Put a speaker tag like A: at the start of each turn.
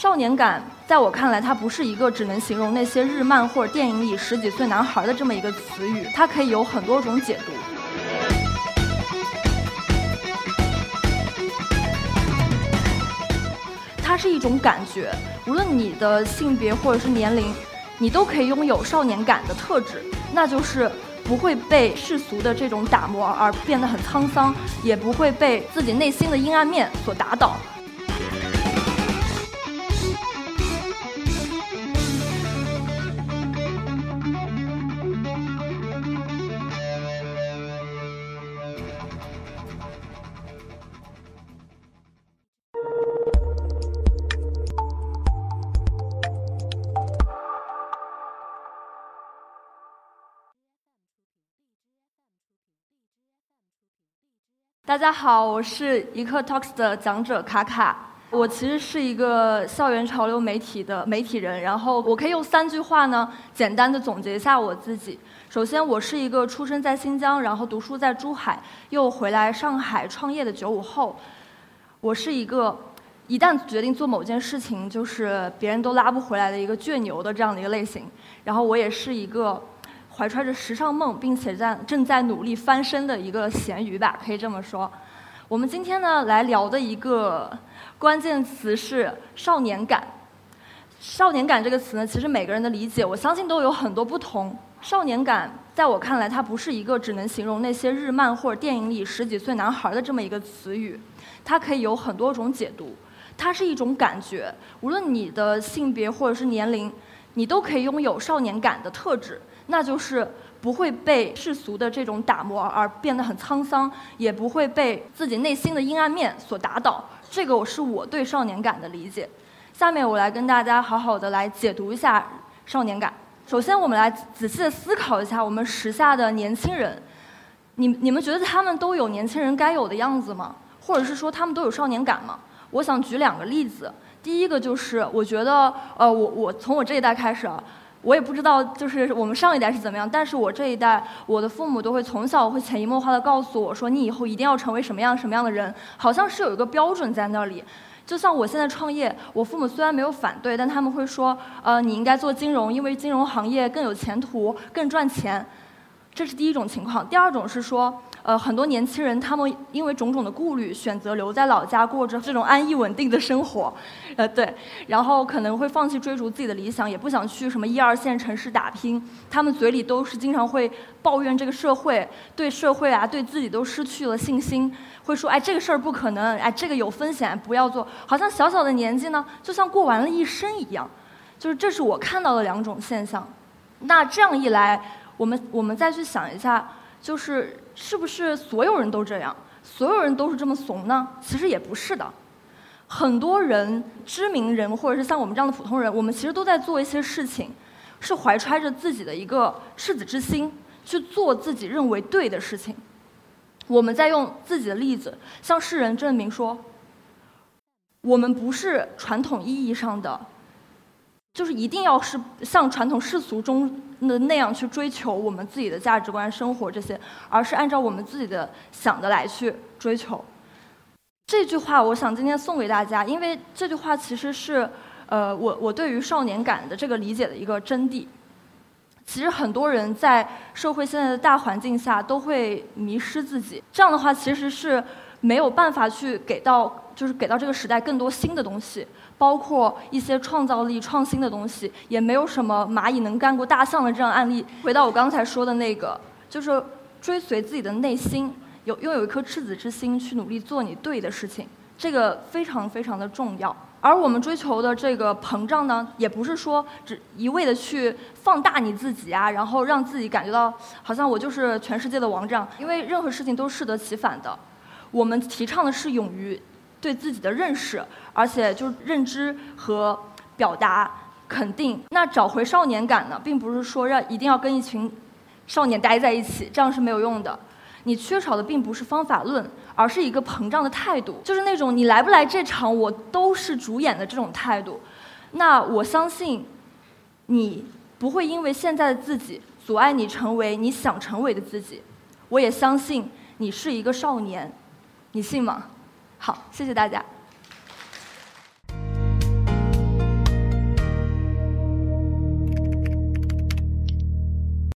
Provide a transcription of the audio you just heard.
A: 少年感，在我看来，它不是一个只能形容那些日漫或者电影里十几岁男孩的这么一个词语，它可以有很多种解读。它是一种感觉，无论你的性别或者是年龄，你都可以拥有少年感的特质，那就是不会被世俗的这种打磨而变得很沧桑，也不会被自己内心的阴暗面所打倒。大家好，我是一刻 Talks 的讲者卡卡。我其实是一个校园潮流媒体的媒体人，然后我可以用三句话呢，简单的总结一下我自己。首先，我是一个出生在新疆，然后读书在珠海，又回来上海创业的九五后。我是一个一旦决定做某件事情，就是别人都拉不回来的一个倔牛的这样的一个类型。然后我也是一个。怀揣着时尚梦，并且在正在努力翻身的一个咸鱼吧，可以这么说。我们今天呢来聊的一个关键词是少年感。少年感这个词呢，其实每个人的理解，我相信都有很多不同。少年感在我看来，它不是一个只能形容那些日漫或者电影里十几岁男孩的这么一个词语，它可以有很多种解读。它是一种感觉，无论你的性别或者是年龄，你都可以拥有少年感的特质。那就是不会被世俗的这种打磨而变得很沧桑，也不会被自己内心的阴暗面所打倒。这个我是我对少年感的理解。下面我来跟大家好好的来解读一下少年感。首先，我们来仔细的思考一下我们时下的年轻人，你你们觉得他们都有年轻人该有的样子吗？或者是说他们都有少年感吗？我想举两个例子。第一个就是，我觉得，呃，我我从我这一代开始啊。我也不知道，就是我们上一代是怎么样，但是我这一代，我的父母都会从小会潜移默化的告诉我说，你以后一定要成为什么样什么样的人，好像是有一个标准在那里。就像我现在创业，我父母虽然没有反对，但他们会说，呃，你应该做金融，因为金融行业更有前途，更赚钱。这是第一种情况。第二种是说。呃，很多年轻人他们因为种种的顾虑，选择留在老家过着这种安逸稳定的生活，呃，对，然后可能会放弃追逐自己的理想，也不想去什么一二线城市打拼。他们嘴里都是经常会抱怨这个社会，对社会啊，对自己都失去了信心，会说，哎，这个事儿不可能，哎，这个有风险，不要做。好像小小的年纪呢，就像过完了一生一样，就是这是我看到的两种现象。那这样一来，我们我们再去想一下，就是。是不是所有人都这样？所有人都是这么怂呢？其实也不是的。很多人，知名人或者是像我们这样的普通人，我们其实都在做一些事情，是怀揣着自己的一个赤子之心去做自己认为对的事情。我们在用自己的例子向世人证明说，我们不是传统意义上的。就是一定要是像传统世俗中的那样去追求我们自己的价值观、生活这些，而是按照我们自己的想的来去追求。这句话，我想今天送给大家，因为这句话其实是，呃，我我对于少年感的这个理解的一个真谛。其实很多人在社会现在的大环境下都会迷失自己，这样的话其实是没有办法去给到，就是给到这个时代更多新的东西。包括一些创造力、创新的东西，也没有什么蚂蚁能干过大象的这样案例。回到我刚才说的那个，就是追随自己的内心，有拥有一颗赤子之心，去努力做你对的事情，这个非常非常的重要。而我们追求的这个膨胀呢，也不是说只一味的去放大你自己啊，然后让自己感觉到好像我就是全世界的王这样，因为任何事情都适得其反的。我们提倡的是勇于。对自己的认识，而且就是认知和表达肯定。那找回少年感呢，并不是说让一定要跟一群少年待在一起，这样是没有用的。你缺少的并不是方法论，而是一个膨胀的态度，就是那种你来不来这场我都是主演的这种态度。那我相信，你不会因为现在的自己阻碍你成为你想成为的自己。我也相信你是一个少年，你信吗？好，谢谢大家。